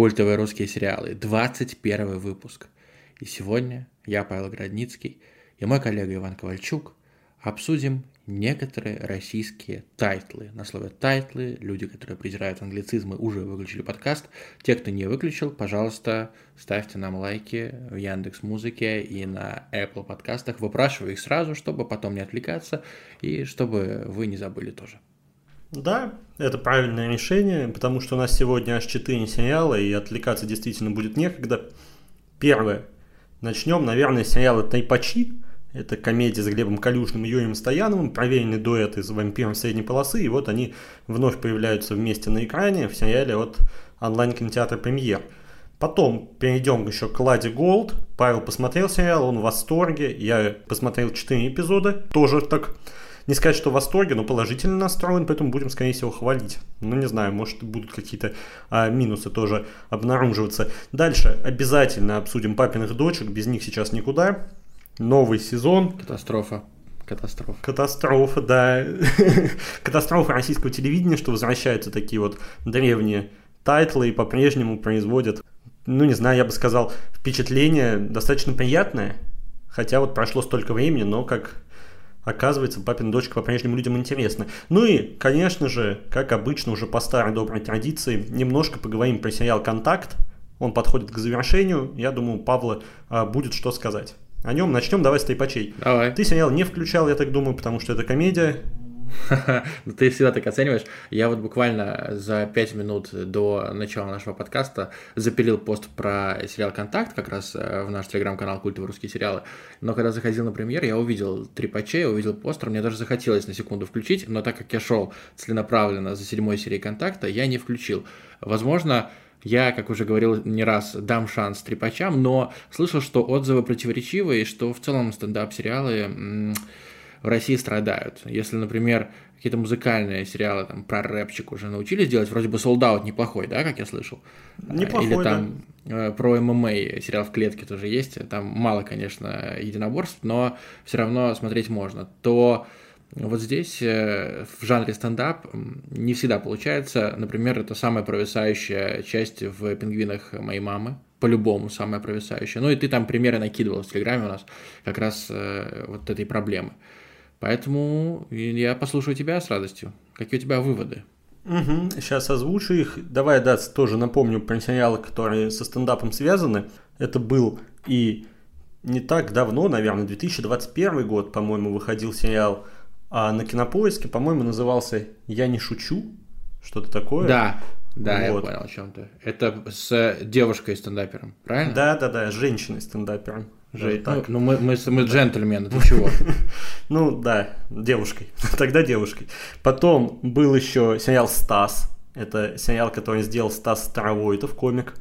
Культовые русские сериалы. 21 выпуск. И сегодня я, Павел Градницкий, и мой коллега Иван Ковальчук обсудим некоторые российские тайтлы. На слове тайтлы люди, которые презирают англицизмы, уже выключили подкаст. Те, кто не выключил, пожалуйста, ставьте нам лайки в Яндекс Музыке и на Apple подкастах. Выпрашиваю их сразу, чтобы потом не отвлекаться и чтобы вы не забыли тоже. Да, это правильное решение, потому что у нас сегодня аж 4 сериала, и отвлекаться действительно будет некогда. Первое. Начнем, наверное, с сериала «Тайпачи». Это комедия с Глебом Калюжным и Юрием Стояновым, проверенный дуэт из «Вампиров средней полосы», и вот они вновь появляются вместе на экране в сериале от онлайн-кинотеатра «Премьер». Потом перейдем еще к Ладе Голд. Павел посмотрел сериал, он в восторге. Я посмотрел 4 эпизода, тоже так не сказать, что в восторге, но положительно настроен, поэтому будем, скорее всего, хвалить. Ну, не знаю, может, будут какие-то а, минусы тоже обнаруживаться. Дальше обязательно обсудим папиных дочек, без них сейчас никуда. Новый сезон. Катастрофа. Катастрофа. Катастрофа, да. Катастрофа российского телевидения, что возвращаются такие вот древние тайтлы и по-прежнему производят, ну, не знаю, я бы сказал, впечатление достаточно приятное. Хотя вот прошло столько времени, но как Оказывается, папина дочка по-прежнему людям интересна. Ну и, конечно же, как обычно, уже по старой доброй традиции, немножко поговорим про сериал «Контакт». Он подходит к завершению. Я думаю, Павла а, будет что сказать. О нем начнем давай с тайпачей. Давай. Ты сериал не включал, я так думаю, потому что это комедия. Ну, ты всегда так оцениваешь. Я вот буквально за 5 минут до начала нашего подкаста запилил пост про сериал «Контакт», как раз э, в наш телеграм-канал «Культовые русские сериалы». Но когда заходил на премьер, я увидел три патчей, увидел постер, мне даже захотелось на секунду включить, но так как я шел целенаправленно за седьмой серией «Контакта», я не включил. Возможно, я, как уже говорил не раз, дам шанс трепачам, но слышал, что отзывы противоречивые, что в целом стендап-сериалы в России страдают. Если, например, какие-то музыкальные сериалы там про рэпчик уже научились делать, вроде бы Out неплохой, да, как я слышал? Неплохой, Или там да. Э, про ММА сериал в клетке тоже есть, там мало, конечно, единоборств, но все равно смотреть можно, то вот здесь э, в жанре стендап не всегда получается. Например, это самая провисающая часть в «Пингвинах моей мамы», по-любому самая провисающая. Ну и ты там примеры накидывал в Телеграме у нас как раз э, вот этой проблемы. Поэтому я послушаю тебя с радостью. Какие у тебя выводы? Угу, сейчас озвучу их. Давай, да, тоже напомню про сериалы, которые со стендапом связаны. Это был и не так давно, наверное, 2021 год, по-моему, выходил сериал а на Кинопоиске, по-моему, назывался «Я не шучу», что-то такое. Да, да, вот. я понял о чем ты. Это с девушкой-стендапером, правильно? Да, да, да, с женщиной-стендапером. Жить. Ну, ну мы, мы, мы джентльмены, ты чего? ну да, девушкой. Тогда девушкой. Потом был еще сериал «Стас». Это сериал, который сделал Стас Старовойтов, комик.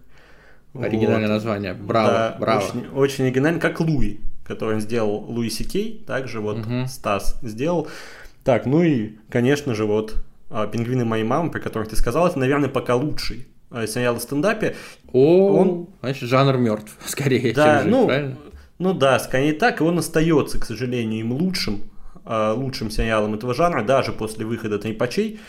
Оригинальное вот. название. Браво, да, браво. Очень, очень оригинально, как Луи, который он сделал Луи Сикей, также вот угу. Стас сделал. Так, ну и, конечно же, вот а, «Пингвины моей мамы», про которых ты сказал, это, наверное, пока лучший а, сериал о стендапе. О, он... значит, жанр мертв, скорее, да, чем жив, ну, правильно? Ну да, скорее так, и он остается, к сожалению, им лучшим, э, лучшим сериалом этого жанра, даже после выхода Трипачей,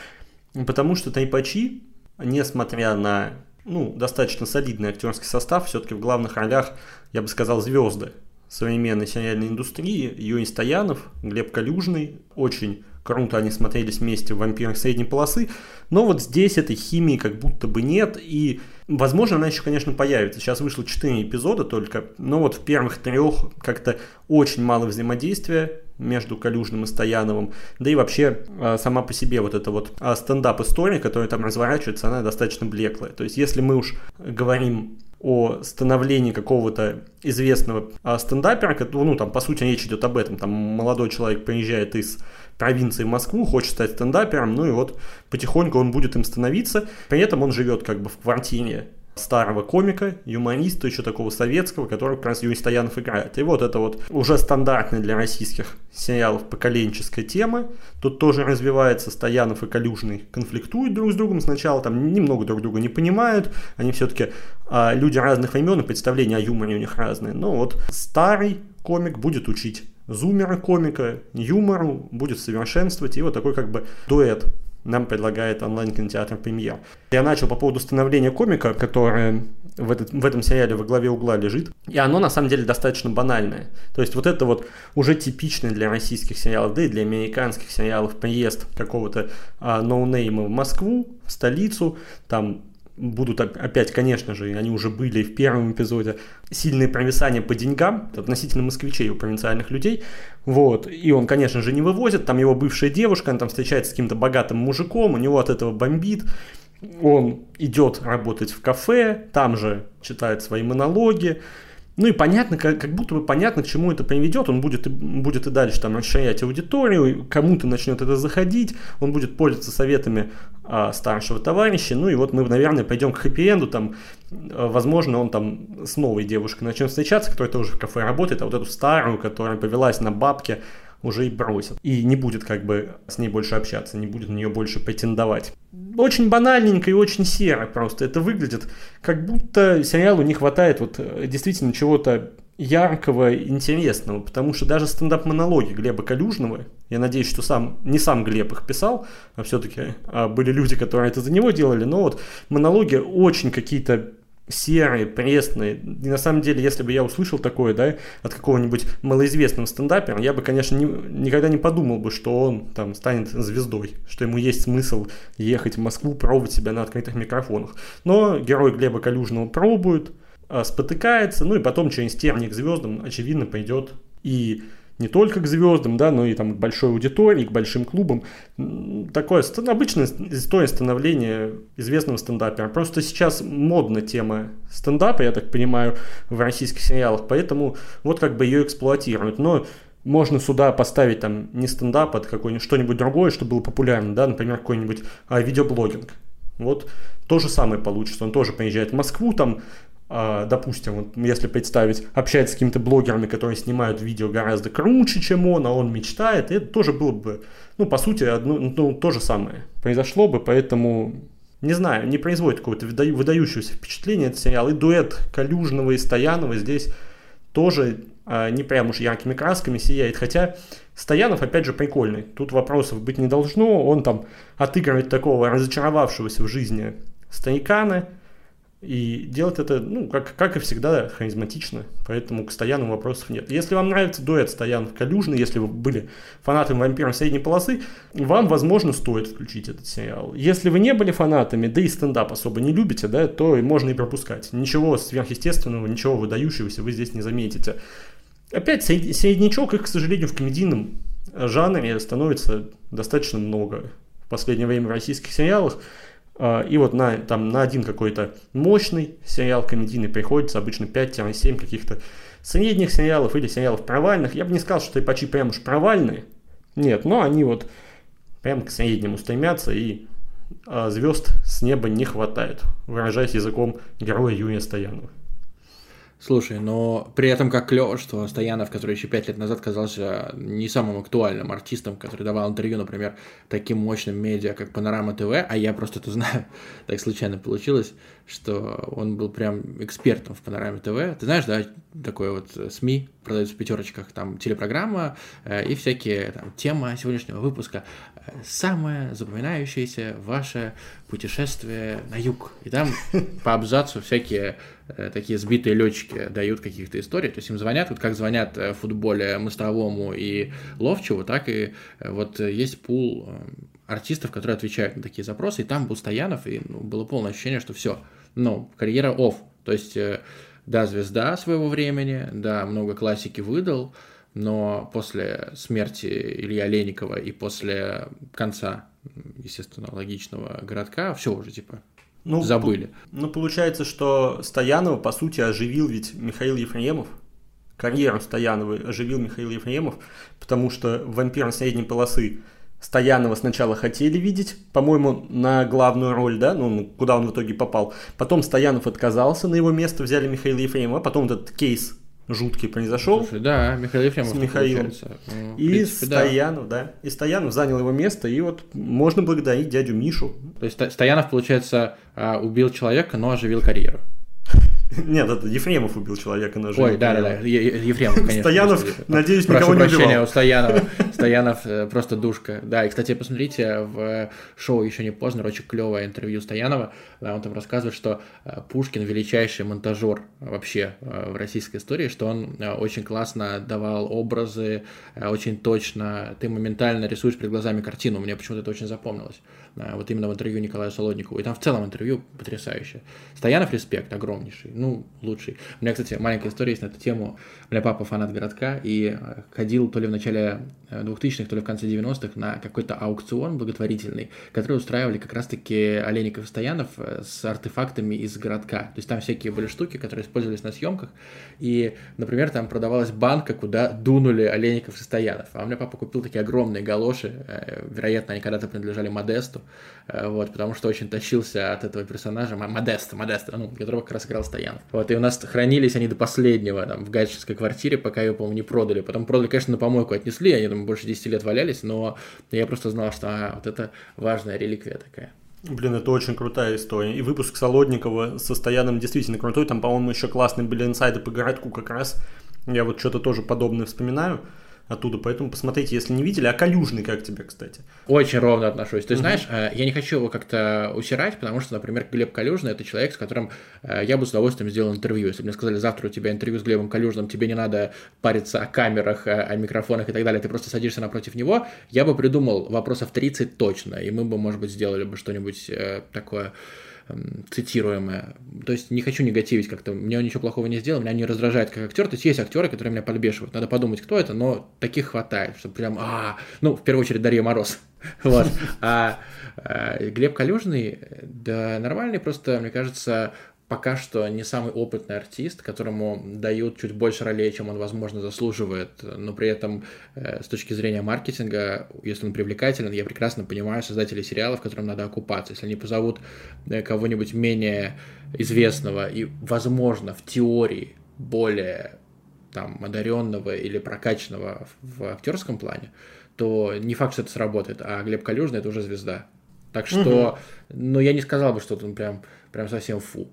потому что Трипачи, несмотря на ну, достаточно солидный актерский состав, все-таки в главных ролях, я бы сказал, звезды современной сериальной индустрии. Юрий Стоянов, Глеб Калюжный, очень круто они смотрелись вместе в «Вампирах средней полосы», но вот здесь этой химии как будто бы нет, и Возможно, она еще, конечно, появится. Сейчас вышло 4 эпизода только, но вот в первых трех как-то очень мало взаимодействия между Калюжным и Стояновым. Да и вообще а, сама по себе вот эта вот а, стендап-история, которая там разворачивается, она достаточно блеклая. То есть если мы уж говорим о становлении какого-то известного а, стендапера, ну там по сути речь идет об этом, там молодой человек приезжает из провинции в Москву, хочет стать стендапером, ну и вот потихоньку он будет им становиться. При этом он живет как бы в квартире старого комика, юмориста, еще такого советского, который как раз Юрий Стоянов играет. И вот это вот уже стандартная для российских сериалов поколенческая тема. Тут тоже развивается Стоянов и Калюжный конфликтуют друг с другом. Сначала там немного друг друга не понимают. Они все-таки а, люди разных времен и представления о юморе у них разные. Но вот старый комик будет учить зумера комика, юмору, будет совершенствовать, и вот такой как бы дуэт нам предлагает онлайн-кинотеатр «Премьер». Я начал по поводу становления комика, которое в, этот, в этом сериале во главе угла лежит, и оно на самом деле достаточно банальное. То есть вот это вот уже типичный для российских сериалов, да и для американских сериалов приезд какого-то а, ноунейма в Москву, в столицу, там будут опять, конечно же, они уже были в первом эпизоде, сильные провисания по деньгам относительно москвичей у провинциальных людей. Вот. И он, конечно же, не вывозит. Там его бывшая девушка, она там встречается с каким-то богатым мужиком, у него от этого бомбит. Он идет работать в кафе, там же читает свои монологи. Ну и понятно, как, как будто бы понятно, к чему это приведет. Он будет, будет и дальше там расширять аудиторию, кому-то начнет это заходить, он будет пользоваться советами а, старшего товарища. Ну и вот мы, наверное, пойдем к хэппи-энду. Там, а, возможно, он там с новой девушкой начнет встречаться, которая тоже в кафе работает, а вот эту старую, которая повелась на бабке, уже и бросит. И не будет как бы с ней больше общаться, не будет на нее больше претендовать. Очень банальненько и очень серо просто это выглядит, как будто сериалу не хватает вот э, действительно чего-то яркого, интересного, потому что даже стендап-монологи Глеба Калюжного, я надеюсь, что сам, не сам Глеб их писал, а все-таки а были люди, которые это за него делали, но вот монологи очень какие-то серые, пресные. И на самом деле, если бы я услышал такое, да, от какого-нибудь малоизвестного стендапера, я бы, конечно, не, никогда не подумал бы, что он там станет звездой, что ему есть смысл ехать в Москву, пробовать себя на открытых микрофонах. Но герой Глеба Калюжного пробует, а, спотыкается, ну и потом через терник звездам, очевидно, пойдет и не только к звездам, да, но и там к большой аудитории, к большим клубам. Такое обычная история становления известного стендапера. Просто сейчас модна тема стендапа, я так понимаю, в российских сериалах, поэтому вот как бы ее эксплуатируют. Но можно сюда поставить там не стендап, а какое-нибудь что-нибудь другое, что было популярно, да, например, какой-нибудь а, видеоблогинг. Вот то же самое получится. Он тоже приезжает в Москву, там допустим, вот если представить, общается с какими-то блогерами, которые снимают видео гораздо круче, чем он, а он мечтает, это тоже было бы, ну, по сути, одно, ну, то же самое произошло бы, поэтому, не знаю, не производит какого-то выдающегося впечатления этот сериал. И дуэт Калюжного и Стоянова здесь тоже а, не прям уж яркими красками сияет, хотя Стоянов, опять же, прикольный. Тут вопросов быть не должно. Он там отыгрывает такого разочаровавшегося в жизни старикана, и делать это, ну, как, как и всегда, харизматично, поэтому к Стояну вопросов нет. Если вам нравится дуэт Стоянов Калюжный, если вы были фанатами вампиров средней полосы, вам, возможно, стоит включить этот сериал. Если вы не были фанатами, да и стендап особо не любите, да, то можно и пропускать. Ничего сверхъестественного, ничего выдающегося вы здесь не заметите. Опять середнячок, их, к сожалению, в комедийном жанре становится достаточно много в последнее время в российских сериалах. А, и вот на, там, на один какой-то мощный сериал комедийный приходится обычно 5-7 каких-то средних сериалов или сериалов провальных. Я бы не сказал, что Тайпачи прям уж провальные. Нет, но они вот прям к среднему стремятся и а, звезд с неба не хватает, выражаясь языком героя Юрия Стоянова. Слушай, но при этом как клево, что Стоянов, который еще пять лет назад казался не самым актуальным артистом, который давал интервью, например, таким мощным медиа, как Панорама ТВ, а я просто это знаю, так случайно получилось, что он был прям экспертом в Панораме ТВ. Ты знаешь, да, такое вот СМИ продается в пятерочках, там телепрограмма э, и всякие там тема сегодняшнего выпуска самое запоминающееся ваше путешествие на юг. И там по абзацу всякие э, такие сбитые летчики дают каких-то историй. То есть им звонят, вот как звонят э, в футболе Мостовому и Ловчеву, так и э, вот есть пул артистов, которые отвечают на такие запросы. И там был Стоянов, и ну, было полное ощущение, что все, ну, карьера off. То есть, да, звезда своего времени, да, много классики выдал, но после смерти Илья Леникова и после конца, естественно, логичного городка, все уже типа ну, забыли. Ну, получается, что Стоянова, по сути, оживил ведь Михаил Ефремов. Карьеру Стоянова оживил Михаил Ефремов, потому что вампир средней полосы Стоянова сначала хотели видеть, по-моему, на главную роль, да, ну, куда он в итоге попал. Потом Стоянов отказался, на его место взяли Михаила Ефремова, потом этот кейс жуткий произошел. Слушай, да, Михаил Ефремов. С Михаилом. Ну, и принципе, Стоянов, да. да. И Стоянов занял его место, и вот можно благодарить дядю Мишу. То есть Стоянов, получается, а, убил человека, но оживил карьеру. Нет, это Ефремов убил человека на Ой, да-да-да, Ефремов, конечно. Стоянов, надеюсь, никого не убивал. у Стоянова. Стоянов э, просто душка. Да, и, кстати, посмотрите, в шоу «Еще не поздно» очень клевое интервью Стоянова. Он там рассказывает, что э, Пушкин величайший монтажер вообще э, в российской истории, что он очень классно давал образы, очень точно. Ты моментально рисуешь перед глазами картину. Мне почему-то это очень запомнилось. Вот именно в интервью Николаю Солодникову. И там в целом интервью потрясающее. Стоянов респект огромнейший ну, лучший. У меня, кстати, маленькая история есть на эту тему. У меня папа фанат городка и э, ходил то ли в начале 2000-х, э, то ли в конце 90-х на какой-то аукцион благотворительный, который устраивали как раз-таки Олейников и Стоянов э, с артефактами из городка. То есть там всякие были штуки, которые использовались на съемках. И, например, там продавалась банка, куда дунули Олейников и Стоянов. А у меня папа купил такие огромные галоши. Вероятно, они когда-то принадлежали Модесту. Вот, потому что очень тащился от этого персонажа. Модеста, Модеста, ну, которого как раз играл Стоянов. Вот, и у нас хранились они до последнего, там, в гайческой квартире, пока ее, по-моему, не продали. Потом продали, конечно, на помойку отнесли, они там больше 10 лет валялись, но я просто знал, что а, вот это важная реликвия такая. Блин, это очень крутая история. И выпуск Солодникова со Стояном действительно крутой. Там, по-моему, еще классные были инсайды по городку как раз. Я вот что-то тоже подобное вспоминаю оттуда, поэтому посмотрите, если не видели. А Калюжный как тебе, кстати? Очень ровно отношусь. Ты угу. знаешь, э, я не хочу его как-то усирать, потому что, например, Глеб Калюжный – это человек, с которым э, я бы с удовольствием сделал интервью. Если бы мне сказали, завтра у тебя интервью с Глебом Калюжным, тебе не надо париться о камерах, о микрофонах и так далее, ты просто садишься напротив него, я бы придумал вопросов 30 точно, и мы бы, может быть, сделали бы что-нибудь э, такое цитируемое. То есть не хочу негативить как-то, мне он ничего плохого не сделал, меня не раздражает как актер. То есть есть актеры, которые меня подбешивают. Надо подумать, кто это, но таких хватает, что прям, а, ну, в первую очередь Дарья Мороз. Вот. А, а Глеб Калюжный, да, нормальный, просто, мне кажется, пока что не самый опытный артист, которому дают чуть больше ролей, чем он, возможно, заслуживает, но при этом э, с точки зрения маркетинга, если он привлекателен, я прекрасно понимаю создателей сериалов, которым надо окупаться. Если они позовут э, кого-нибудь менее известного и, возможно, в теории более там одаренного или прокачанного в актерском плане, то не факт, что это сработает, а Глеб Калюжный это уже звезда. Так что, угу. ну, я не сказал бы, что он прям, прям совсем фу.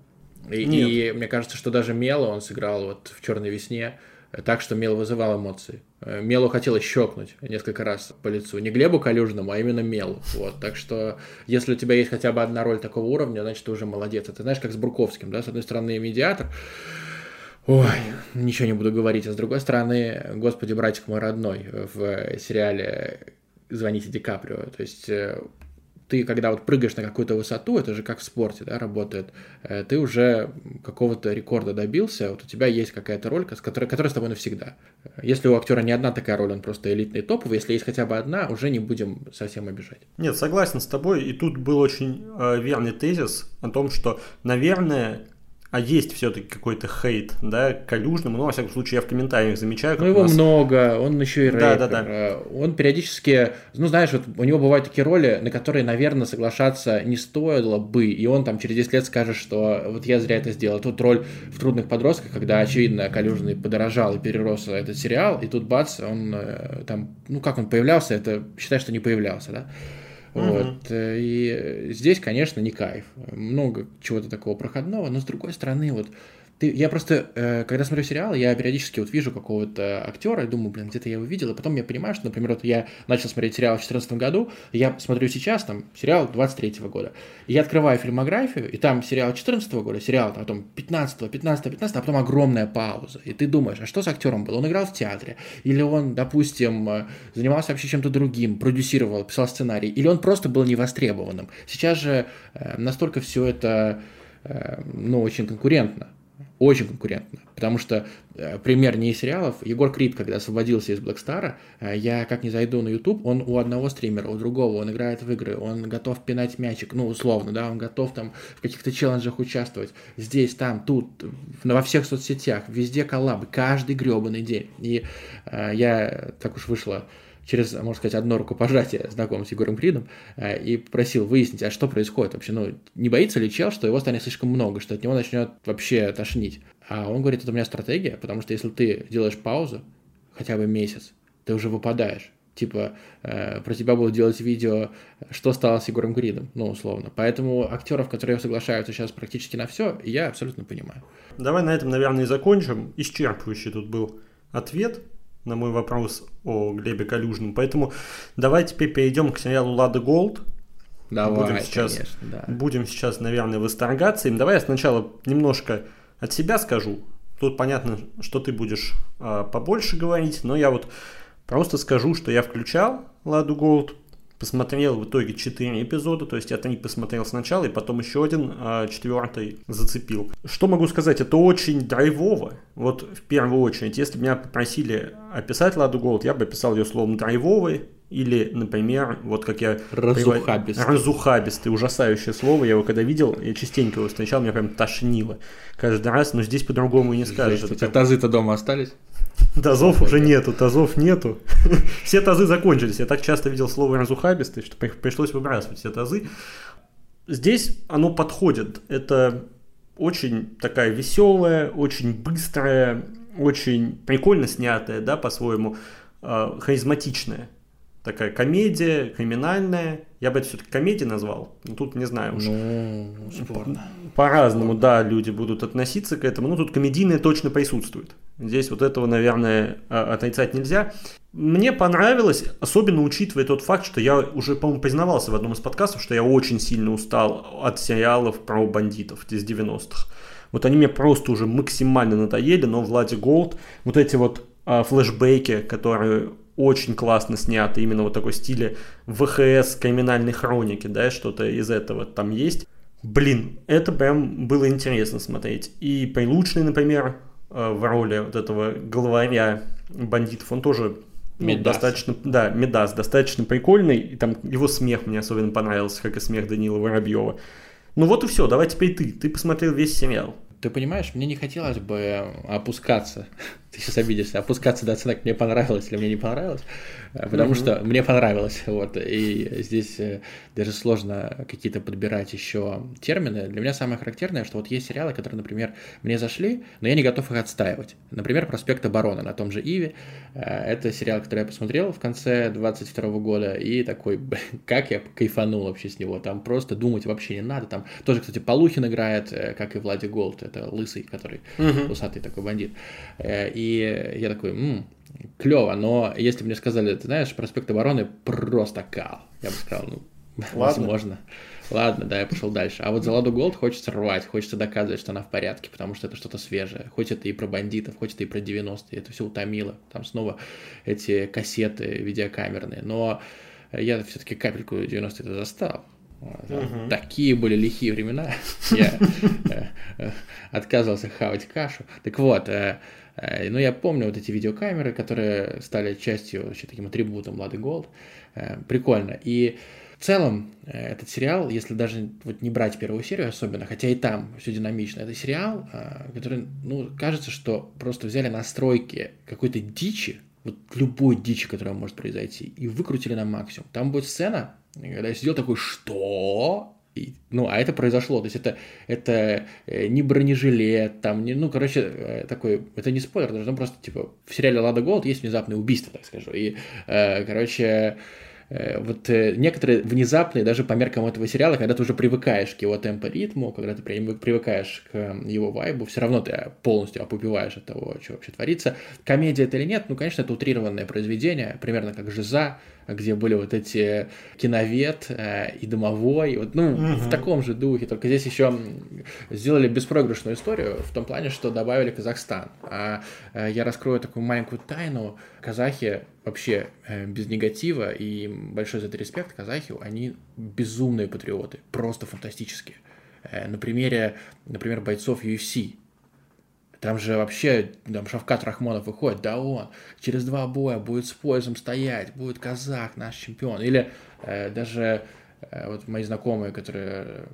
И, и мне кажется, что даже Мела он сыграл вот в Черной весне так, что Мел вызывал эмоции. Э, Мелу хотелось щелкнуть несколько раз по лицу. Не Глебу Калюжному, а именно Мелу. Вот. Так что, если у тебя есть хотя бы одна роль такого уровня, значит, ты уже молодец. Это знаешь, как с Бурковским, да? С одной стороны, медиатор, Ой, ничего не буду говорить. А с другой стороны, господи, братик мой родной в сериале «Звоните Ди Каприо». То есть э, ты, когда вот прыгаешь на какую-то высоту, это же как в спорте, да, работает, э, ты уже какого-то рекорда добился, вот у тебя есть какая-то роль, которая, которая с тобой навсегда. Если у актера не одна такая роль, он просто элитный топовый, если есть хотя бы одна, уже не будем совсем обижать. Нет, согласен с тобой, и тут был очень э, верный тезис о том, что, наверное, а есть все-таки какой-то хейт, да, к Калюжному, ну, во всяком случае, я в комментариях замечаю. Ну, его нас... много, он еще и рэпер. Да, да, да. Он периодически, ну, знаешь, вот у него бывают такие роли, на которые, наверное, соглашаться не стоило бы, и он там через 10 лет скажет, что вот я зря это сделал. Тут роль в «Трудных подростках», когда, очевидно, Калюжный подорожал и перерос этот сериал, и тут бац, он э, там, ну, как он появлялся, это считай, что не появлялся, да. Вот. Э, и здесь, конечно, не кайф. Много чего-то такого проходного, но с другой стороны, вот ты, я просто, э, когда смотрю сериал, я периодически вот вижу какого-то актера и думаю, блин, где-то я его видел, и потом я понимаю, что, например, вот я начал смотреть сериал в 2014 году, я смотрю сейчас, там, сериал 23 года, и я открываю фильмографию, и там сериал 14 года, сериал, там, потом 15 15 15 а потом огромная пауза, и ты думаешь, а что с актером было? Он играл в театре, или он, допустим, э, занимался вообще чем-то другим, продюсировал, писал сценарий, или он просто был невостребованным. Сейчас же э, настолько все это, ну, очень конкурентно, очень конкурентно, потому что э, пример не из сериалов. Егор Крид, когда освободился из Блэкстара, я как не зайду на YouTube, он у одного стримера, у другого, он играет в игры, он готов пинать мячик, ну, условно, да, он готов там в каких-то челленджах участвовать, здесь, там, тут, во всех соцсетях, везде коллабы, каждый гребаный день. И э, я, так уж вышло, через, можно сказать, одно рукопожатие знаком с Егором Кридом э, и просил выяснить, а что происходит вообще. Ну, не боится ли чел, что его станет слишком много, что от него начнет вообще тошнить? А он говорит, это у меня стратегия, потому что если ты делаешь паузу, хотя бы месяц, ты уже выпадаешь. Типа, э, про тебя будут делать видео, что стало с Егором Кридом, ну, условно. Поэтому актеров, которые соглашаются сейчас практически на все, я абсолютно понимаю. давай на этом, наверное, и закончим. Исчерпывающий тут был ответ на мой вопрос о Глебе Калюжном. Поэтому давай теперь перейдем к сериалу «Лада Голд». Давай, будем сейчас, конечно, да. будем сейчас, наверное, восторгаться им. Давай я сначала немножко от себя скажу. Тут понятно, что ты будешь э, побольше говорить, но я вот просто скажу, что я включал Ладу Голд, посмотрел в итоге 4 эпизода, то есть я три посмотрел сначала, и потом еще один, а четвертый зацепил. Что могу сказать, это очень драйвово, вот в первую очередь. Если бы меня попросили описать Ладу Голд, я бы описал ее словом драйвовый, или, например, вот как я... Разухабистый. Разухабистый, ужасающее слово. Я его когда видел, я частенько его встречал, меня прям тошнило каждый раз, но здесь по-другому и не скажешь. У тебя тазы-то дома остались? Тазов уже нету, тазов нету. все тазы закончились. Я так часто видел слово разухабистый, что пришлось выбрасывать все тазы. Здесь оно подходит. Это очень такая веселая, очень быстрая, очень прикольно снятая, да, по-своему, э, харизматичная такая комедия, криминальная. Я бы это все-таки комедией назвал. Но тут не знаю уж. Ну, спорно. По-разному, да, люди будут относиться к этому. Ну, тут комедийное точно присутствует. Здесь вот этого, наверное, а, отрицать нельзя. Мне понравилось, особенно учитывая тот факт, что я уже, по-моему, признавался в одном из подкастов, что я очень сильно устал от сериалов про бандитов из 90-х. Вот они мне просто уже максимально надоели, но Влади Голд, вот эти вот а, флешбеки, которые очень классно сняты, именно вот такой стиле ВХС криминальной хроники, да, что-то из этого там есть. Блин, это прям было интересно смотреть. И Прилучный, например, э, в роли вот этого главаря бандитов, он тоже ну, достаточно, да, Медас, достаточно прикольный, и там его смех мне особенно понравился, как и смех Данила Воробьева. Ну вот и все, давай теперь ты, ты посмотрел весь сериал. Ты понимаешь, мне не хотелось бы опускаться ты сейчас обидишься, опускаться до оценок мне понравилось или мне не понравилось, э, потому mm-hmm. что мне понравилось, вот, и здесь э, даже сложно какие-то подбирать еще термины. Для меня самое характерное, что вот есть сериалы, которые, например, мне зашли, но я не готов их отстаивать. Например, «Проспект обороны» на том же Иве. Э, это сериал, который я посмотрел в конце 22 года, и такой, как я кайфанул вообще с него, там просто думать вообще не надо, там тоже, кстати, Полухин играет, как и в Ладе Голд, это лысый, который mm-hmm. усатый такой бандит. И я такой, м-м, клево, но если бы мне сказали, ты знаешь, проспект обороны просто кал, я бы сказал, ну, Ладно. возможно. Ладно, да, я пошел дальше. А вот за Ладу Голд хочется рвать, хочется доказывать, что она в порядке, потому что это что-то свежее. Хоть это и про бандитов, хоть это и про 90-е, это все утомило. Там снова эти кассеты видеокамерные. Но я все-таки капельку 90-е застал. Угу. Такие были лихие времена. Я э, э, отказывался хавать кашу. Так вот, э, ну я помню вот эти видеокамеры, которые стали частью вообще таким атрибутом Лады Голд. Прикольно. И в целом, этот сериал, если даже вот не брать первую серию особенно, хотя и там все динамично, это сериал, который, ну, кажется, что просто взяли настройки какой-то дичи, вот любой дичи, которая может произойти, и выкрутили на максимум. Там будет сцена, когда я сидел такой, что? Ну, а это произошло. То есть это, это э, не бронежилет, там, не, ну, короче, э, такой, это не спойлер, даже, ну, просто, типа, в сериале «Лада Голд» есть внезапное убийство, так скажу. И, э, короче, вот э, некоторые внезапные, даже по меркам этого сериала, когда ты уже привыкаешь к его темпо-ритму, когда ты привыкаешь к его вайбу, все равно ты полностью опупеваешь от того, что вообще творится. Комедия это или нет, ну, конечно, это утрированное произведение, примерно как «Жиза», где были вот эти киновед э, и домовой, вот, ну, угу. в таком же духе, только здесь еще сделали беспроигрышную историю в том плане, что добавили Казахстан. А э, я раскрою такую маленькую тайну. Казахи вообще э, без негатива и большой за это респект казахи, они безумные патриоты, просто фантастические. Э, на примере, например, бойцов UFC, там же вообще, там Шавкат Рахмонов выходит, да он, через два боя будет с поясом стоять, будет казах, наш чемпион. Или э, даже э, вот мои знакомые, которые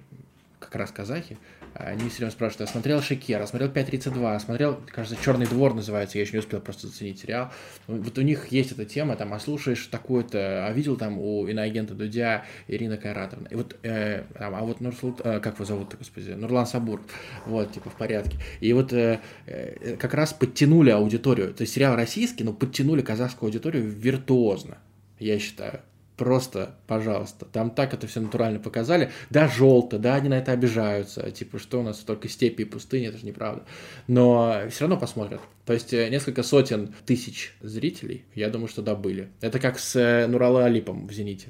как раз казахи, они все время спрашивают, а смотрел Шекера, смотрел 5.32, смотрел, кажется, Черный двор называется, я еще не успел просто заценить сериал. Вот у них есть эта тема, там, а слушаешь такую-то, а видел там у иноагента Дудя Ирина Кайратовна. И вот, э, там, а вот Нурсулт, э, как его зовут, господи, Нурлан Сабур, вот, типа, в порядке. И вот э, э, как раз подтянули аудиторию, то есть сериал российский, но подтянули казахскую аудиторию виртуозно, я считаю. Просто, пожалуйста. Там так это все натурально показали. Да, желто, да, они на это обижаются. Типа, что у нас только степи и пустыни, это же неправда. Но все равно посмотрят. То есть э, несколько сотен тысяч зрителей, я думаю, что да, были. Это как с э, Нурала Алипом в «Зените»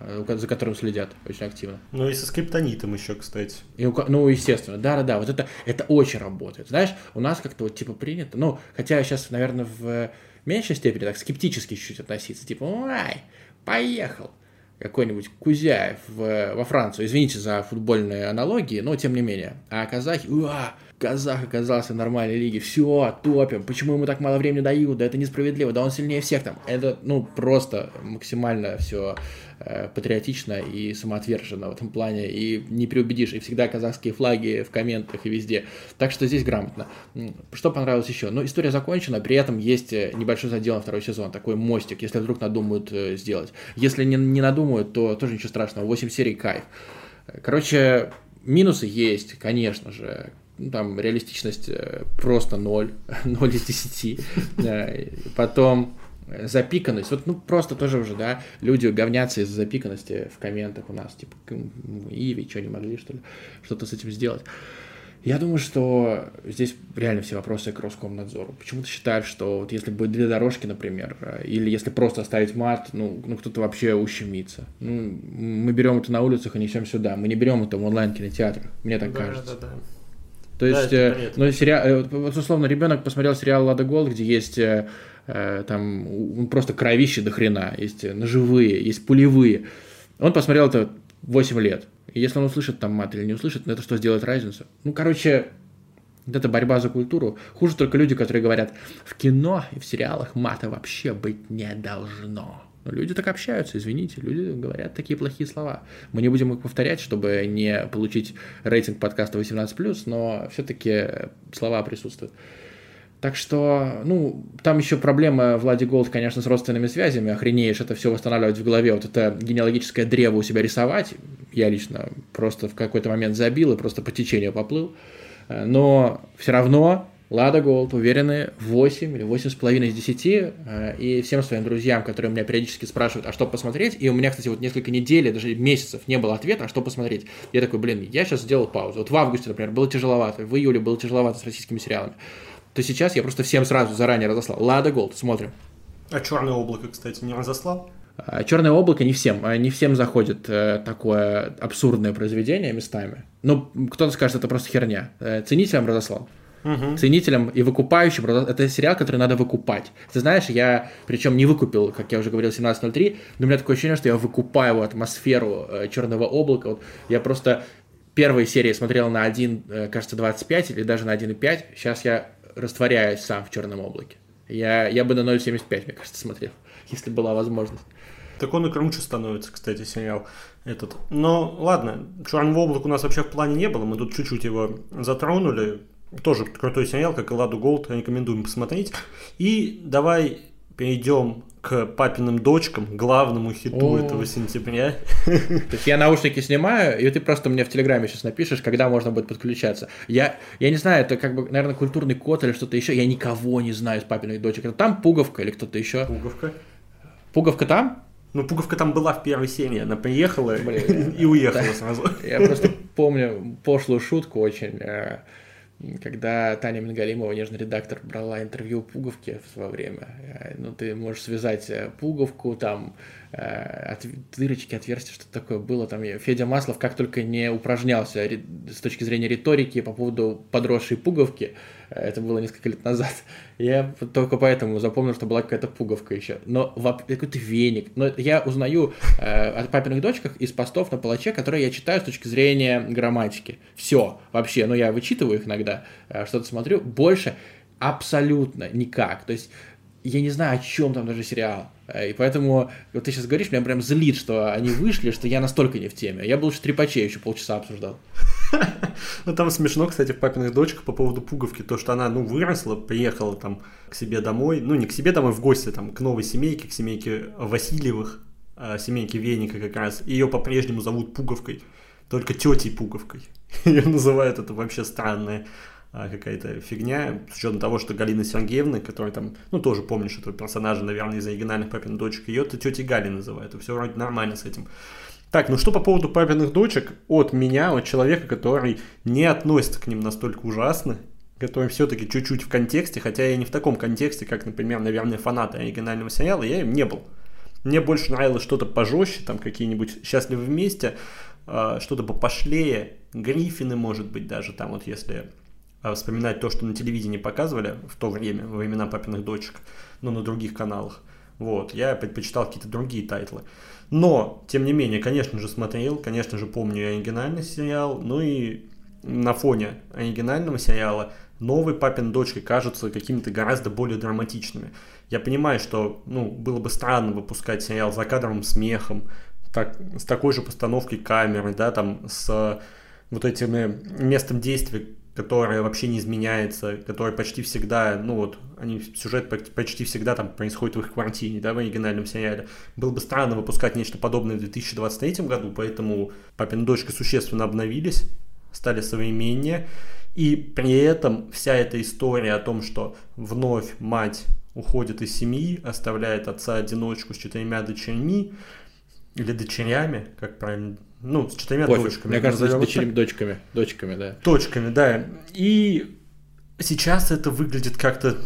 э, за которым следят очень активно. Ну и со скриптонитом еще, кстати. И, ну, естественно, да-да-да, вот это, это очень работает. Знаешь, у нас как-то вот типа принято, ну, хотя сейчас, наверное, в меньшей степени так скептически чуть-чуть относиться, типа, ой, поехал какой-нибудь Кузяев в, во Францию, извините за футбольные аналогии, но тем не менее. А казахи, уа, казах оказался в нормальной лиге, все, топим, почему ему так мало времени дают, да это несправедливо, да он сильнее всех там. Это, ну, просто максимально все патриотично и самоотверженно в этом плане, и не преубедишь, и всегда казахские флаги в комментах и везде. Так что здесь грамотно. Что понравилось еще? Ну, история закончена, при этом есть э, небольшой задел на второй сезон, такой мостик, если вдруг надумают э, сделать. Если не, не надумают, то тоже ничего страшного, 8 серий кайф. Короче, минусы есть, конечно же, ну, там реалистичность просто 0, 0 из 10. Потом запиканность, вот, ну, просто тоже уже, да, люди говнятся из-за запиканности в комментах у нас, типа, Иви, что не могли, что ли, что-то с этим сделать. Я думаю, что здесь реально все вопросы к Роскомнадзору. Почему ты считаешь, что вот если будет две дорожки, например, или если просто оставить мат, ну, ну кто-то вообще ущемится. Ну, мы берем это на улицах и несем сюда. Мы не берем это в онлайн-кинотеатрах. Мне так да, кажется. Да, да. То есть, да, э, ну, сериал, э, вот, условно, ребенок посмотрел сериал Лада Голд, где есть э, Э, там просто кровище до хрена, есть ножевые, есть пулевые. Он посмотрел это 8 лет. И если он услышит там мат или не услышит, ну это что сделает разницу? Ну, короче, вот эта борьба за культуру. Хуже только люди, которые говорят, в кино и в сериалах мата вообще быть не должно. Но люди так общаются, извините, люди говорят такие плохие слова. Мы не будем их повторять, чтобы не получить рейтинг подкаста 18+, но все-таки слова присутствуют. Так что, ну, там еще проблема Влади Голд, конечно, с родственными связями. Охренеешь это все восстанавливать в голове. Вот это генеалогическое древо у себя рисовать. Я лично просто в какой-то момент забил и просто по течению поплыл. Но все равно Лада Голд уверенные 8 или 8,5 из 10. Э, и всем своим друзьям, которые меня периодически спрашивают, а что посмотреть? И у меня, кстати, вот несколько недель, даже месяцев не было ответа, а что посмотреть? Я такой, блин, я сейчас сделал паузу. Вот в августе, например, было тяжеловато, в июле было тяжеловато с российскими сериалами то сейчас я просто всем сразу заранее разослал. Лада Голд, смотрим. А черное облако, кстати, не разослал? А, черное облако не всем, а, не всем заходит э, такое абсурдное произведение местами. Ну, кто-то скажет, это просто херня. Э, ценителям разослал. Угу. Ценителям и выкупающим. Это сериал, который надо выкупать. Ты знаешь, я причем не выкупил, как я уже говорил, 17.03, но у меня такое ощущение, что я выкупаю атмосферу э, черного облака. Вот я просто первые серии смотрел на 1, кажется, 25 или даже на 1,5. Сейчас я растворяюсь сам в черном облаке. Я, я бы на 0.75, мне кажется, смотрел, если была возможность. Так он и круче становится, кстати, сериал этот. Но ладно, Черного облака у нас вообще в плане не было, мы тут чуть-чуть его затронули. Тоже крутой сериал, как и Ладу Голд, рекомендуем посмотреть. И давай перейдем к папиным дочкам, главному хиту О. этого сентября. То есть я наушники снимаю, и ты просто мне в Телеграме сейчас напишешь, когда можно будет подключаться. Я, я не знаю, это как бы, наверное, культурный код или что-то еще. Я никого не знаю из папиных дочек. Это там Пуговка или кто-то еще? Пуговка. Пуговка там? Ну, Пуговка там была в первой серии, она приехала Блин, и уехала сразу. Я просто помню пошлую шутку очень э, когда Таня Мингалимова, нежный редактор, брала интервью Пуговки в свое время, э, ну, ты можешь связать э, Пуговку, там, э, от, дырочки, отверстия, что такое было, там, Федя Маслов как только не упражнялся с точки зрения риторики по поводу подросшей Пуговки, это было несколько лет назад. Я только поэтому запомнил, что была какая-то пуговка еще. Но какой-то веник. Но я узнаю э, о папиных дочках из постов на палаче, которые я читаю с точки зрения грамматики. Все. Вообще. Ну, я вычитываю их иногда, э, что-то смотрю. Больше абсолютно никак. То есть я не знаю, о чем там даже сериал. Э, и поэтому, вот ты сейчас говоришь, меня прям злит, что они вышли, что я настолько не в теме. Я был лучше трепачей еще полчаса обсуждал. Ну, там смешно, кстати, в папиных дочках по поводу пуговки, то, что она, ну, выросла, приехала там к себе домой, ну, не к себе домой, в гости, там, к новой семейке, к семейке Васильевых, а, семейке Веника как раз, ее по-прежнему зовут Пуговкой, только тетей Пуговкой. Ее называют, это вообще странное а, какая-то фигня, с учетом того, что Галина Сергеевна, которая там, ну, тоже помнишь этого персонажа, наверное, из оригинальных папиных дочек, ее-то тетей Гали называют, и все вроде нормально с этим. Так, ну что по поводу папиных дочек от меня, от человека, который не относится к ним настолько ужасно, который все-таки чуть-чуть в контексте, хотя я не в таком контексте, как, например, наверное, фанаты оригинального сериала, я им не был. Мне больше нравилось что-то пожестче, там какие-нибудь «Счастливы вместе», а, что-то попошлее, Гриффины, может быть, даже там вот если а, вспоминать то, что на телевидении показывали в то время, во времена папиных дочек, но на других каналах. Вот, я предпочитал какие-то другие тайтлы. Но, тем не менее, конечно же, смотрел, конечно же, помню оригинальный сериал, ну и на фоне оригинального сериала новые папины дочки кажутся какими-то гораздо более драматичными. Я понимаю, что ну, было бы странно выпускать сериал с закадровым смехом, так, с такой же постановкой камеры, да, там, с вот этим местом действия, которое вообще не изменяется, которое почти всегда, ну вот, они, сюжет почти всегда там происходит в их квартире, да, в оригинальном сериале. Было бы странно выпускать нечто подобное в 2023 году, поэтому папина дочка существенно обновились, стали современнее, и при этом вся эта история о том, что вновь мать уходит из семьи, оставляет отца-одиночку с четырьмя дочерьми, или дочерями, как правильно ну, с четырьмя Пофиг. дочками. Мне кажется, с дочерями, дочками, дочками, да. Дочками, да. И сейчас это выглядит как-то,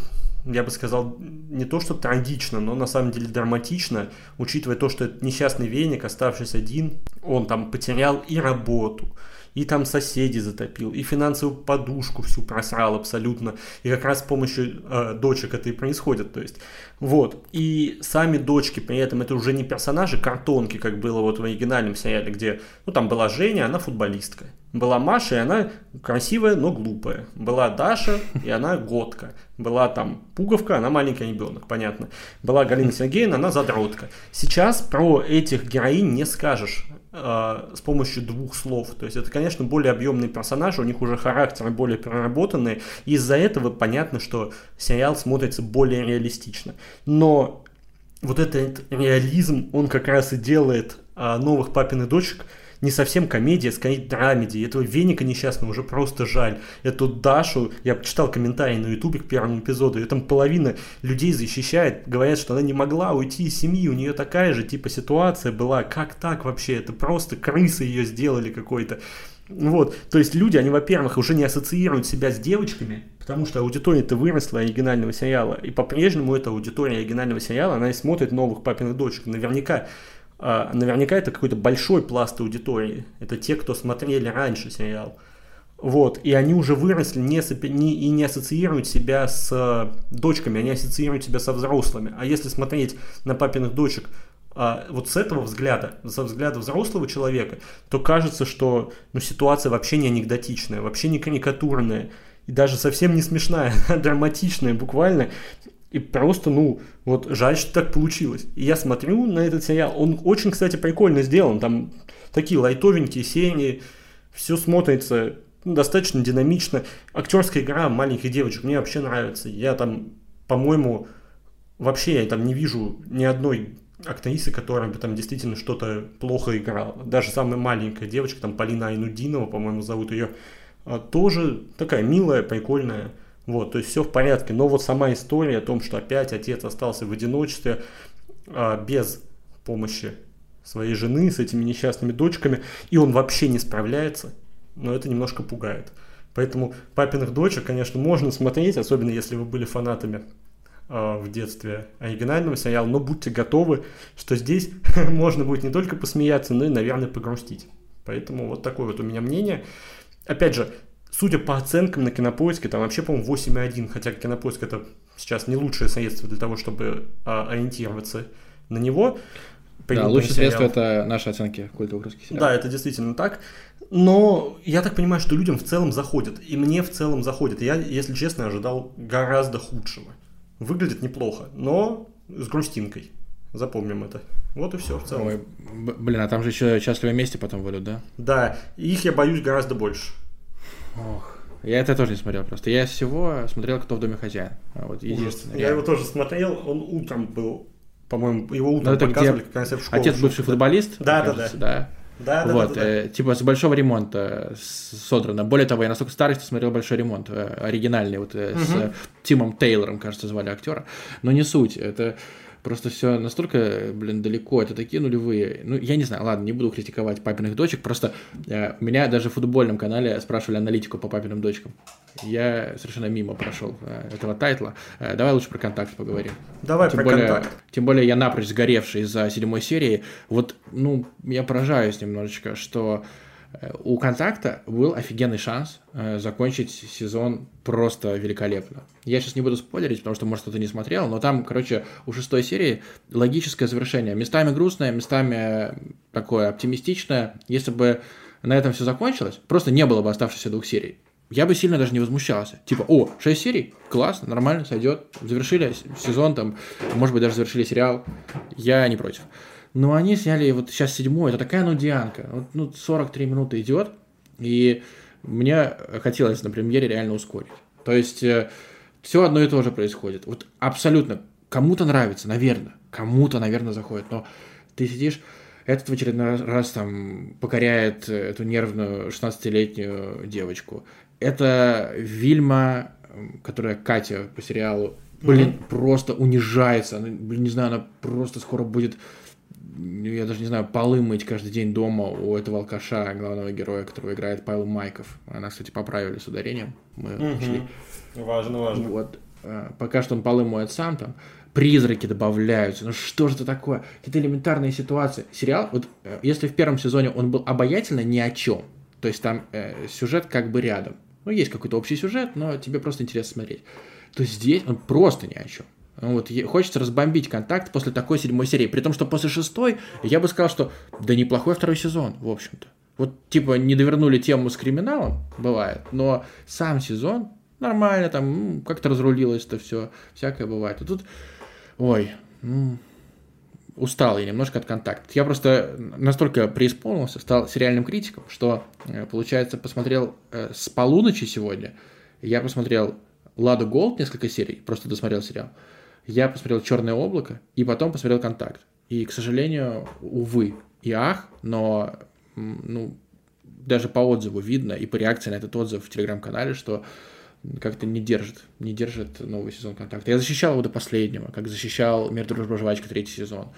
я бы сказал, не то что трагично, но на самом деле драматично, учитывая то, что этот несчастный веник, оставшись один, он там потерял и работу, и там соседи затопил, и финансовую подушку всю просрал абсолютно. И как раз с помощью э, дочек это и происходит. То есть, вот. И сами дочки при этом это уже не персонажи картонки, как было вот в оригинальном сериале, где, ну там была Женя, она футболистка. Была Маша, и она красивая, но глупая. Была Даша, и она годка. Была там Пуговка, она маленький ребенок, понятно. Была Галина Сергеевна, она задротка. Сейчас про этих героинь не скажешь э, с помощью двух слов. То есть это, конечно, более объемные персонажи, у них уже характеры более переработанные. И из-за этого понятно, что сериал смотрится более реалистично. Но вот этот реализм, он как раз и делает э, новых папиных дочек не совсем комедия, скорее драмеди. Этого веника несчастного уже просто жаль. Эту Дашу, я читал комментарии на ютубе к первому эпизоду, и там половина людей защищает, говорят, что она не могла уйти из семьи, у нее такая же типа ситуация была. Как так вообще? Это просто крысы ее сделали какой-то. Вот, то есть люди, они, во-первых, уже не ассоциируют себя с девочками, потому что аудитория-то выросла оригинального сериала, и по-прежнему эта аудитория оригинального сериала, она и смотрит новых папиных дочек. Наверняка наверняка это какой-то большой пласт аудитории. Это те, кто смотрели раньше сериал. Вот, и они уже выросли не, не, и не ассоциируют себя с э, дочками, они ассоциируют себя со взрослыми. А если смотреть на папиных дочек а, вот с этого взгляда, со взгляда взрослого человека, то кажется, что ну, ситуация вообще не анекдотичная, вообще не карикатурная, и даже совсем не смешная, а драматичная буквально. И просто, ну, вот жаль, что так получилось. И я смотрю на этот сериал, он очень, кстати, прикольно сделан. Там такие лайтовенькие серии, все смотрится ну, достаточно динамично. Актерская игра маленьких девочек мне вообще нравится. Я там, по-моему, вообще я там не вижу ни одной актрисы, которая бы там действительно что-то плохо играла. Даже самая маленькая девочка, там Полина Айнудинова, по-моему, зовут ее, а, тоже такая милая, прикольная вот, то есть все в порядке. Но вот сама история о том, что опять отец остался в одиночестве, а, без помощи своей жены, с этими несчастными дочками, и он вообще не справляется, но это немножко пугает. Поэтому папиных дочек, конечно, можно смотреть, особенно если вы были фанатами э, в детстве оригинального сериала, но будьте готовы, что здесь можно будет не только посмеяться, но и, наверное, погрустить. Поэтому вот такое вот у меня мнение. Опять же, Судя по оценкам на кинопоиске, там вообще, по-моему, 8,1, хотя кинопоиск это сейчас не лучшее средство для того, чтобы а, ориентироваться на него. Да, лучшее средство это наши оценки культовых русских сериалов. Да, это действительно так. Но я так понимаю, что людям в целом заходит. И мне в целом заходит. Я, если честно, ожидал гораздо худшего. Выглядит неплохо, но с грустинкой. Запомним это. Вот и все в целом. Ой, блин, а там же еще счастливые вместе потом выйдут, да? Да, их я боюсь гораздо больше. Ох. Я это тоже не смотрел просто. Я всего смотрел «Кто в доме хозяин». А вот единственное. Я его тоже смотрел, он утром был, по-моему, его утром ну, это показывали, где... как концерт школы. Отец бывший футболист? Да, да, кажется, да. да. Да, да, вот, да, да, да. Э, типа с большого ремонта содрано. Более того, я настолько старый, что смотрел большой ремонт, э, оригинальный, вот э, с э, Тимом Тейлором, кажется, звали актера. Но не суть. Это Просто все настолько, блин, далеко, это такие нулевые. Ну, я не знаю, ладно, не буду критиковать папиных дочек, просто э, у меня даже в футбольном канале спрашивали аналитику по папиным дочкам. Я совершенно мимо прошел э, этого тайтла. Э, давай лучше про контакт поговорим. Давай тем про более, контакт. Тем более я напрочь сгоревший из-за седьмой серии. Вот, ну, я поражаюсь немножечко, что у контакта был офигенный шанс э, закончить сезон просто великолепно. Я сейчас не буду спойлерить, потому что, может, кто-то не смотрел, но там, короче, у шестой серии логическое завершение. Местами грустное, местами такое оптимистичное. Если бы на этом все закончилось, просто не было бы оставшихся двух серий. Я бы сильно даже не возмущался. Типа, о, 6 серий, классно, нормально, сойдет. Завершили сезон, там, может быть, даже завершили сериал. Я не против. Но они сняли вот сейчас седьмой, это такая нудианка. Вот, ну, 43 минуты идет, и мне хотелось на премьере реально ускорить. То есть, э, все одно и то же происходит. Вот абсолютно. Кому-то нравится, наверное. Кому-то, наверное, заходит. Но ты сидишь, этот в очередной раз там покоряет эту нервную 16-летнюю девочку. Это Вильма, которая Катя по сериалу, блин, mm-hmm. просто унижается. Она, блин, не знаю, она просто скоро будет я даже не знаю, полы мыть каждый день дома у этого алкаша, главного героя, которого играет Павел Майков. Она, кстати, поправили с ударением. Мы угу. ушли. Важно, важно. Вот. Пока что он полы моет сам там. Призраки добавляются. Ну что же это такое? Это элементарные ситуации. Сериал, вот если в первом сезоне он был обаятельно ни о чем, то есть там э, сюжет как бы рядом. Ну, есть какой-то общий сюжет, но тебе просто интересно смотреть. То здесь он просто ни о чем. Вот, хочется разбомбить контакт после такой седьмой серии. При том, что после шестой я бы сказал, что да неплохой второй сезон, в общем-то. Вот, типа, не довернули тему с криминалом, бывает, но сам сезон нормально, там, как-то разрулилось это все, всякое бывает. А тут, ой, устал я немножко от контакта. Я просто настолько преисполнился, стал сериальным критиком, что, э, получается, посмотрел э, с полуночи сегодня, я посмотрел Ладу Голд несколько серий, просто досмотрел сериал, я посмотрел «Черное облако» и потом посмотрел «Контакт». И, к сожалению, увы и ах, но ну, даже по отзыву видно и по реакции на этот отзыв в телеграм-канале, что как-то не держит, не держит новый сезон контакта. Я защищал его до последнего, как защищал «Мир, дружба, жвачка» третий сезон.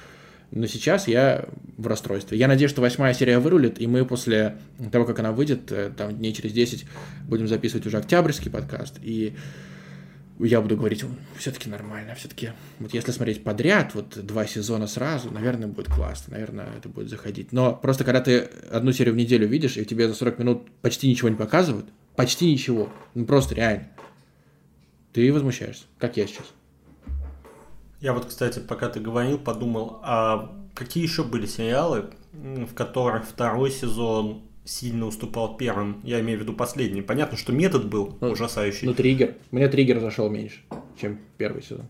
Но сейчас я в расстройстве. Я надеюсь, что восьмая серия вырулит, и мы после того, как она выйдет, э, там дней через 10, будем записывать уже октябрьский подкаст. И я буду говорить, все-таки нормально, все-таки, вот если смотреть подряд, вот два сезона сразу, наверное, будет классно, наверное, это будет заходить. Но просто когда ты одну серию в неделю видишь, и тебе за 40 минут почти ничего не показывают, почти ничего, ну просто реально, ты возмущаешься, как я сейчас. Я вот, кстати, пока ты говорил, подумал, а какие еще были сериалы, в которых второй сезон сильно уступал первым. Я имею в виду последний. Понятно, что метод был ну, ужасающий. Ну, триггер. Мне триггер зашел меньше, чем первый сезон.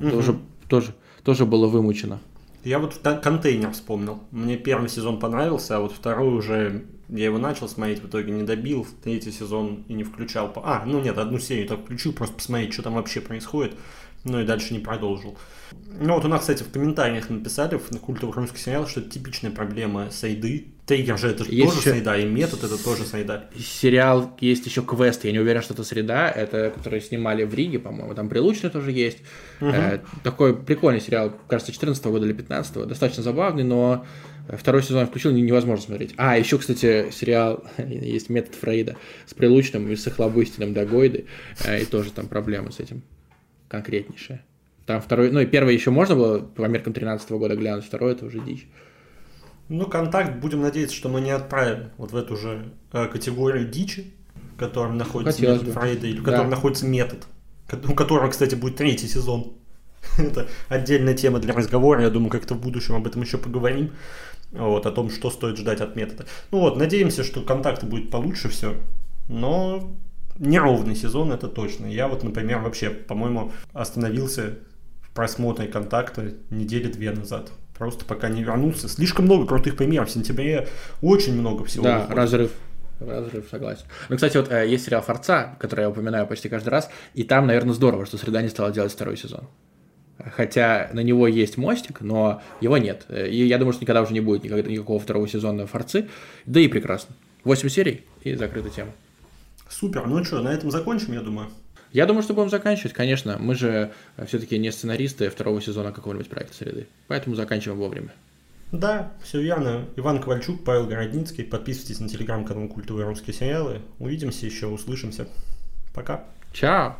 Угу. Тоже, тоже, тоже было вымучено. Я вот контейнер вспомнил. Мне первый сезон понравился, а вот второй уже я его начал смотреть, в итоге не добил, третий сезон и не включал. А, ну нет, одну серию так включил, просто посмотреть, что там вообще происходит ну и дальше не продолжил. Ну вот у нас, кстати, в комментариях написали в культуре русский сериал, что это типичная проблема Сайды. Триггер же это есть тоже еще... Сайда, и метод это тоже Сайда. Сериал есть еще квест, я не уверен, что это среда, это который снимали в Риге, по-моему, там Прилучный тоже есть. Угу. Э, такой прикольный сериал, кажется, 14 года или 15 -го. достаточно забавный, но второй сезон включил, невозможно смотреть. А, еще, кстати, сериал есть метод Фрейда с Прилучным и с Охлобыстиным до Гойды, э, и тоже там проблемы с этим конкретнейшее. Там второй, ну и первый еще можно было по меркам 13 года глянуть, второй это уже дичь. Ну, контакт, будем надеяться, что мы не отправим вот в эту же э, категорию дичи, в котором находится Хотелось метод бы. Фрейда, или в котором да. находится метод, у которого, кстати, будет третий сезон. это отдельная тема для разговора, я думаю, как-то в будущем об этом еще поговорим. Вот, о том, что стоит ждать от метода. Ну вот, надеемся, что контакты будет получше все, но неровный сезон, это точно. Я вот, например, вообще, по-моему, остановился в просмотре контакта недели две назад. Просто пока не вернулся. Слишком много крутых примеров. В сентябре очень много всего. Да, выходит. разрыв. Разрыв, согласен. Ну, кстати, вот э, есть сериал «Форца», который я упоминаю почти каждый раз, и там, наверное, здорово, что «Среда» не стала делать второй сезон. хотя на него есть мостик, но его нет. И я думаю, что никогда уже не будет никакого второго сезона Форцы. Да и прекрасно. 8 серий и закрыта тема. Супер. Ну что, на этом закончим, я думаю. Я думаю, что будем заканчивать, конечно. Мы же все-таки не сценаристы второго сезона какого-нибудь проекта среды. Поэтому заканчиваем вовремя. Да, все верно. Иван Ковальчук, Павел Городницкий. Подписывайтесь на телеграм-канал Культуры Русские сериалы. Увидимся еще, услышимся. Пока. Чао.